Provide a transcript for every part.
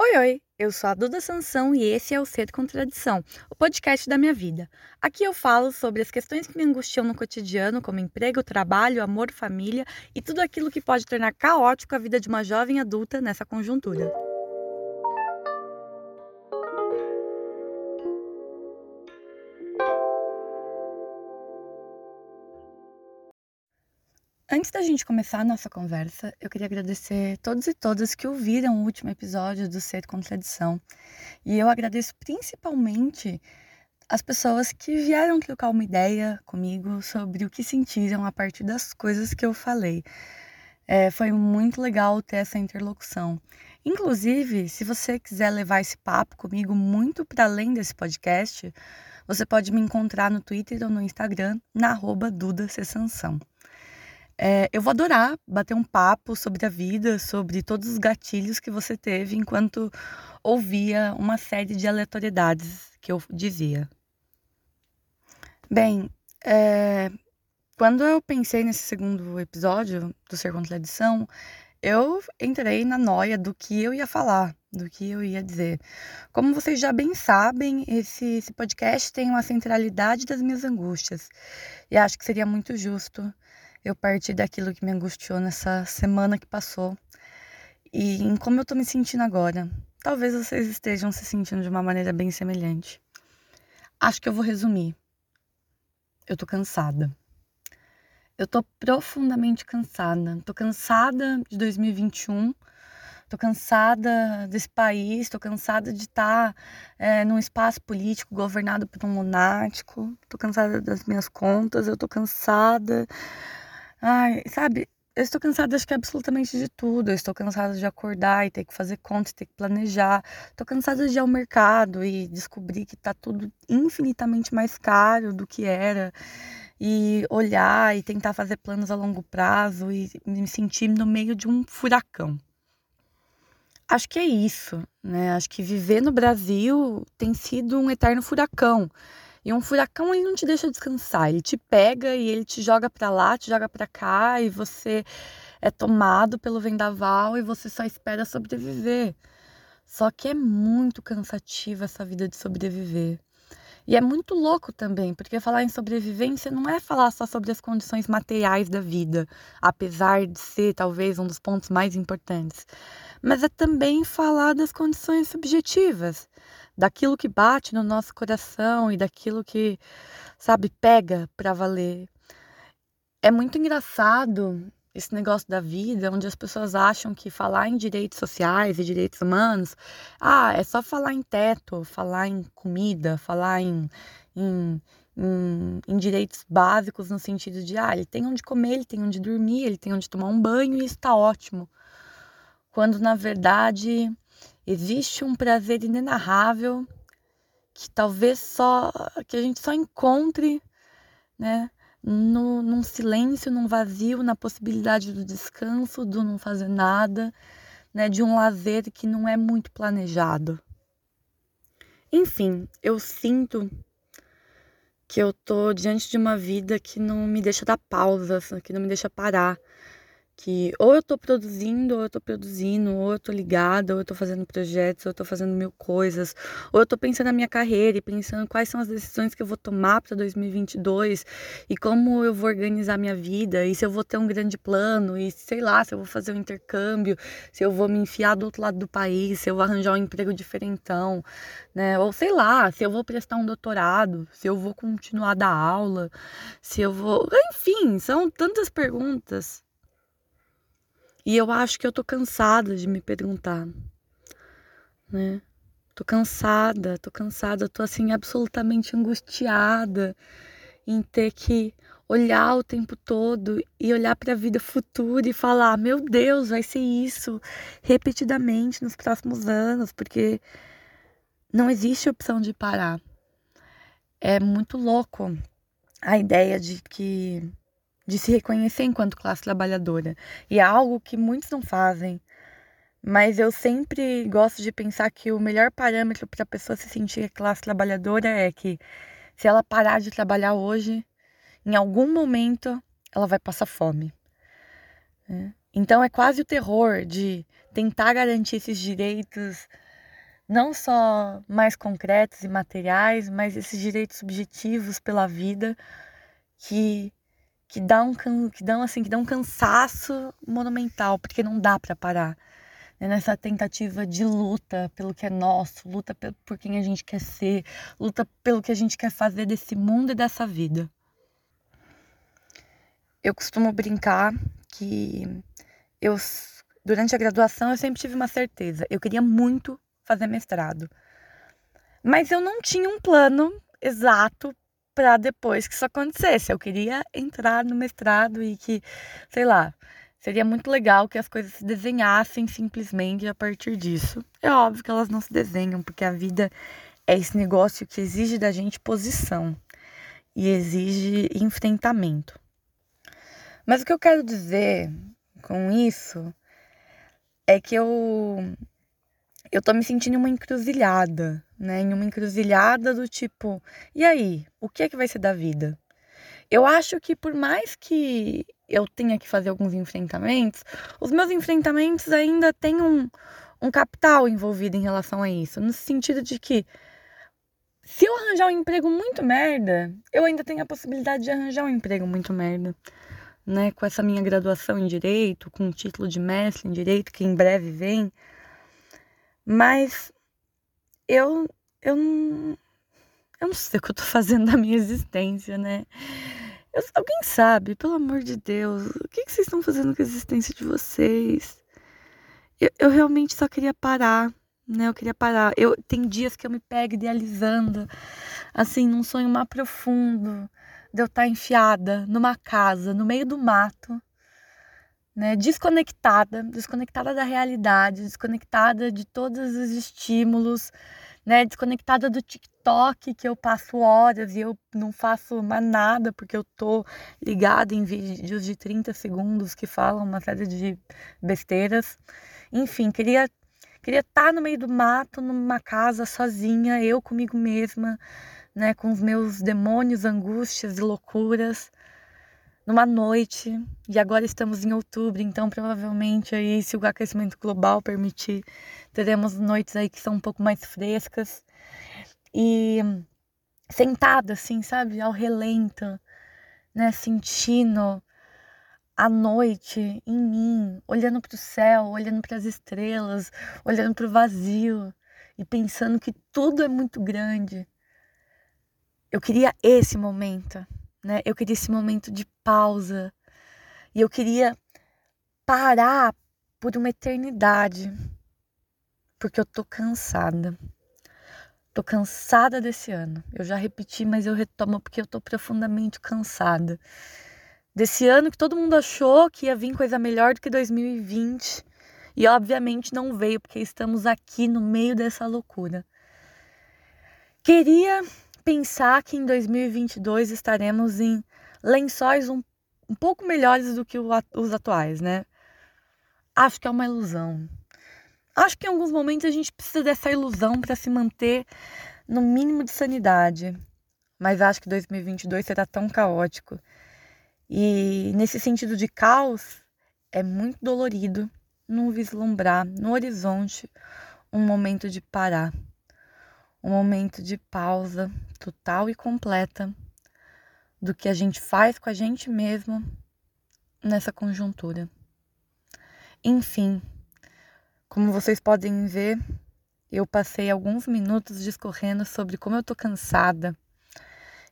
Oi, oi! Eu sou a Duda Sansão e esse é o Ser Contradição, o podcast da minha vida. Aqui eu falo sobre as questões que me angustiam no cotidiano, como emprego, trabalho, amor, família e tudo aquilo que pode tornar caótico a vida de uma jovem adulta nessa conjuntura. Antes da gente começar a nossa conversa, eu queria agradecer todos e todas que ouviram o último episódio do Ser Contradição. E eu agradeço principalmente as pessoas que vieram trocar uma ideia comigo sobre o que sentiram a partir das coisas que eu falei. É, foi muito legal ter essa interlocução. Inclusive, se você quiser levar esse papo comigo muito para além desse podcast, você pode me encontrar no Twitter ou no Instagram, na arroba Duda é, eu vou adorar bater um papo sobre a vida, sobre todos os gatilhos que você teve enquanto ouvia uma série de aleatoriedades que eu dizia. Bem, é, quando eu pensei nesse segundo episódio do Ser Contra a Edição, eu entrei na noia do que eu ia falar, do que eu ia dizer. Como vocês já bem sabem, esse, esse podcast tem uma centralidade das minhas angústias. E acho que seria muito justo eu parti daquilo que me angustiou nessa semana que passou e em como eu tô me sentindo agora. Talvez vocês estejam se sentindo de uma maneira bem semelhante. Acho que eu vou resumir. Eu tô cansada. Eu tô profundamente cansada. Tô cansada de 2021. Tô cansada desse país, tô cansada de estar tá, é, num espaço político governado por um lunático. Tô cansada das minhas contas, eu tô cansada Ai, sabe, eu estou cansada acho que absolutamente de tudo. Eu estou cansada de acordar e ter que fazer contas, ter que planejar. Estou cansada de ir ao mercado e descobrir que está tudo infinitamente mais caro do que era. E olhar e tentar fazer planos a longo prazo e me sentir no meio de um furacão. Acho que é isso, né? Acho que viver no Brasil tem sido um eterno furacão. E um furacão ele não te deixa descansar, ele te pega e ele te joga para lá, te joga para cá e você é tomado pelo vendaval e você só espera sobreviver. Só que é muito cansativa essa vida de sobreviver. E é muito louco também, porque falar em sobrevivência não é falar só sobre as condições materiais da vida, apesar de ser talvez um dos pontos mais importantes, mas é também falar das condições subjetivas, daquilo que bate no nosso coração e daquilo que, sabe, pega para valer. É muito engraçado esse negócio da vida, onde as pessoas acham que falar em direitos sociais e direitos humanos, ah, é só falar em teto, falar em comida, falar em, em, em, em direitos básicos no sentido de, ah, ele tem onde comer, ele tem onde dormir, ele tem onde tomar um banho e está ótimo. Quando na verdade Existe um prazer inenarrável que talvez só que a gente só encontre, né, no, num silêncio, num vazio, na possibilidade do descanso, do não fazer nada, né, de um lazer que não é muito planejado. Enfim, eu sinto que eu tô diante de uma vida que não me deixa dar pausa, que não me deixa parar, que ou eu tô produzindo, ou eu tô produzindo, ou eu tô ligada, ou eu tô fazendo projetos, ou eu tô fazendo mil coisas, ou eu tô pensando na minha carreira e pensando quais são as decisões que eu vou tomar para 2022 e como eu vou organizar minha vida e se eu vou ter um grande plano e sei lá, se eu vou fazer um intercâmbio, se eu vou me enfiar do outro lado do país, se eu vou arranjar um emprego diferentão, né? Ou sei lá, se eu vou prestar um doutorado, se eu vou continuar a dar aula, se eu vou, enfim, são tantas perguntas e eu acho que eu tô cansada de me perguntar, né? Tô cansada, tô cansada, tô assim absolutamente angustiada em ter que olhar o tempo todo e olhar para a vida futura e falar: meu Deus, vai ser isso repetidamente nos próximos anos, porque não existe opção de parar. É muito louco a ideia de que de se reconhecer enquanto classe trabalhadora. E é algo que muitos não fazem. Mas eu sempre gosto de pensar que o melhor parâmetro para a pessoa se sentir classe trabalhadora é que se ela parar de trabalhar hoje, em algum momento ela vai passar fome. Né? Então é quase o terror de tentar garantir esses direitos não só mais concretos e materiais, mas esses direitos subjetivos pela vida que que dá um que dão assim que dá um cansaço monumental porque não dá para parar né? nessa tentativa de luta pelo que é nosso luta por quem a gente quer ser luta pelo que a gente quer fazer desse mundo e dessa vida eu costumo brincar que eu durante a graduação eu sempre tive uma certeza eu queria muito fazer mestrado. Mas eu não tinha um plano exato para depois que isso acontecesse. Eu queria entrar no mestrado e que, sei lá, seria muito legal que as coisas se desenhassem simplesmente a partir disso. É óbvio que elas não se desenham, porque a vida é esse negócio que exige da gente posição e exige enfrentamento. Mas o que eu quero dizer com isso é que eu eu tô me sentindo uma encruzilhada, né? Em uma encruzilhada do tipo, e aí, o que é que vai ser da vida? Eu acho que por mais que eu tenha que fazer alguns enfrentamentos, os meus enfrentamentos ainda têm um, um capital envolvido em relação a isso, no sentido de que se eu arranjar um emprego muito merda, eu ainda tenho a possibilidade de arranjar um emprego muito merda. Né, com essa minha graduação em direito, com o título de mestre em direito que em breve vem, mas eu, eu, não, eu não sei o que eu tô fazendo da minha existência, né? Eu, alguém sabe, pelo amor de Deus, o que, que vocês estão fazendo com a existência de vocês? Eu, eu realmente só queria parar, né? Eu queria parar. Eu, tem dias que eu me pego idealizando, assim, num sonho mais profundo, de eu estar enfiada numa casa, no meio do mato, né, desconectada, desconectada da realidade, desconectada de todos os estímulos, né, desconectada do TikTok que eu passo horas e eu não faço mais nada porque eu tô ligada em vídeos de 30 segundos que falam uma série de besteiras. Enfim, queria queria estar tá no meio do mato, numa casa sozinha, eu comigo mesma, né, com os meus demônios, angústias e loucuras numa noite, e agora estamos em outubro, então provavelmente aí, se o aquecimento global permitir, teremos noites aí que são um pouco mais frescas. E sentada assim, sabe, ao relento, né, sentindo a noite em mim, olhando para o céu, olhando para as estrelas, olhando para o vazio e pensando que tudo é muito grande. Eu queria esse momento né? Eu queria esse momento de pausa e eu queria parar por uma eternidade, porque eu tô cansada. Tô cansada desse ano. Eu já repeti, mas eu retomo porque eu tô profundamente cansada. Desse ano que todo mundo achou que ia vir coisa melhor do que 2020. E obviamente não veio, porque estamos aqui no meio dessa loucura. Queria pensar que em 2022 estaremos em lençóis um, um pouco melhores do que o, os atuais, né? Acho que é uma ilusão. Acho que em alguns momentos a gente precisa dessa ilusão para se manter no mínimo de sanidade. Mas acho que 2022 será tão caótico. E nesse sentido de caos, é muito dolorido não vislumbrar no horizonte um momento de parar um momento de pausa total e completa do que a gente faz com a gente mesmo nessa conjuntura. Enfim, como vocês podem ver, eu passei alguns minutos discorrendo sobre como eu tô cansada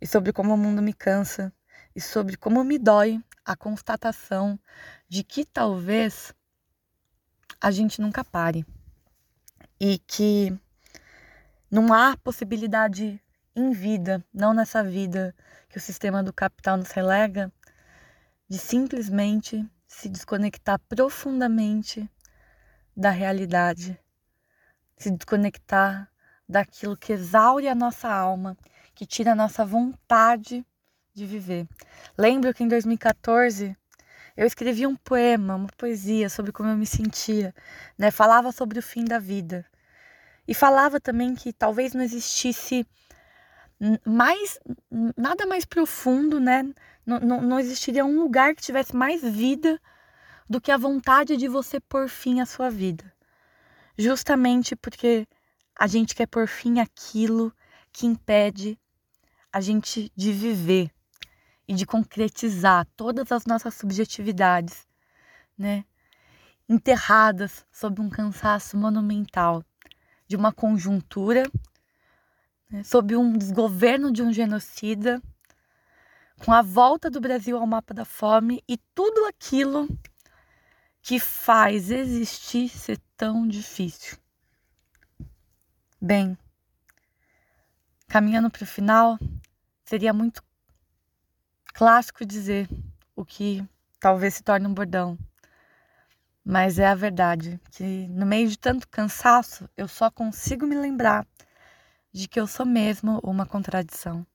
e sobre como o mundo me cansa e sobre como me dói a constatação de que talvez a gente nunca pare e que não há possibilidade em vida, não nessa vida que o sistema do capital nos relega, de simplesmente se desconectar profundamente da realidade, se desconectar daquilo que exaure a nossa alma, que tira a nossa vontade de viver. Lembro que em 2014 eu escrevi um poema, uma poesia sobre como eu me sentia, né? Falava sobre o fim da vida. E falava também que talvez não existisse mais nada mais profundo, né? Não, não, não existiria um lugar que tivesse mais vida do que a vontade de você pôr fim à sua vida. Justamente porque a gente quer por fim aquilo que impede a gente de viver e de concretizar todas as nossas subjetividades, né? Enterradas sob um cansaço monumental de uma conjuntura, né? sob um desgoverno de um genocida, com a volta do Brasil ao mapa da fome e tudo aquilo que faz existir ser tão difícil. Bem, caminhando para o final, seria muito clássico dizer o que talvez se torne um bordão. Mas é a verdade que no meio de tanto cansaço, eu só consigo me lembrar de que eu sou mesmo uma contradição.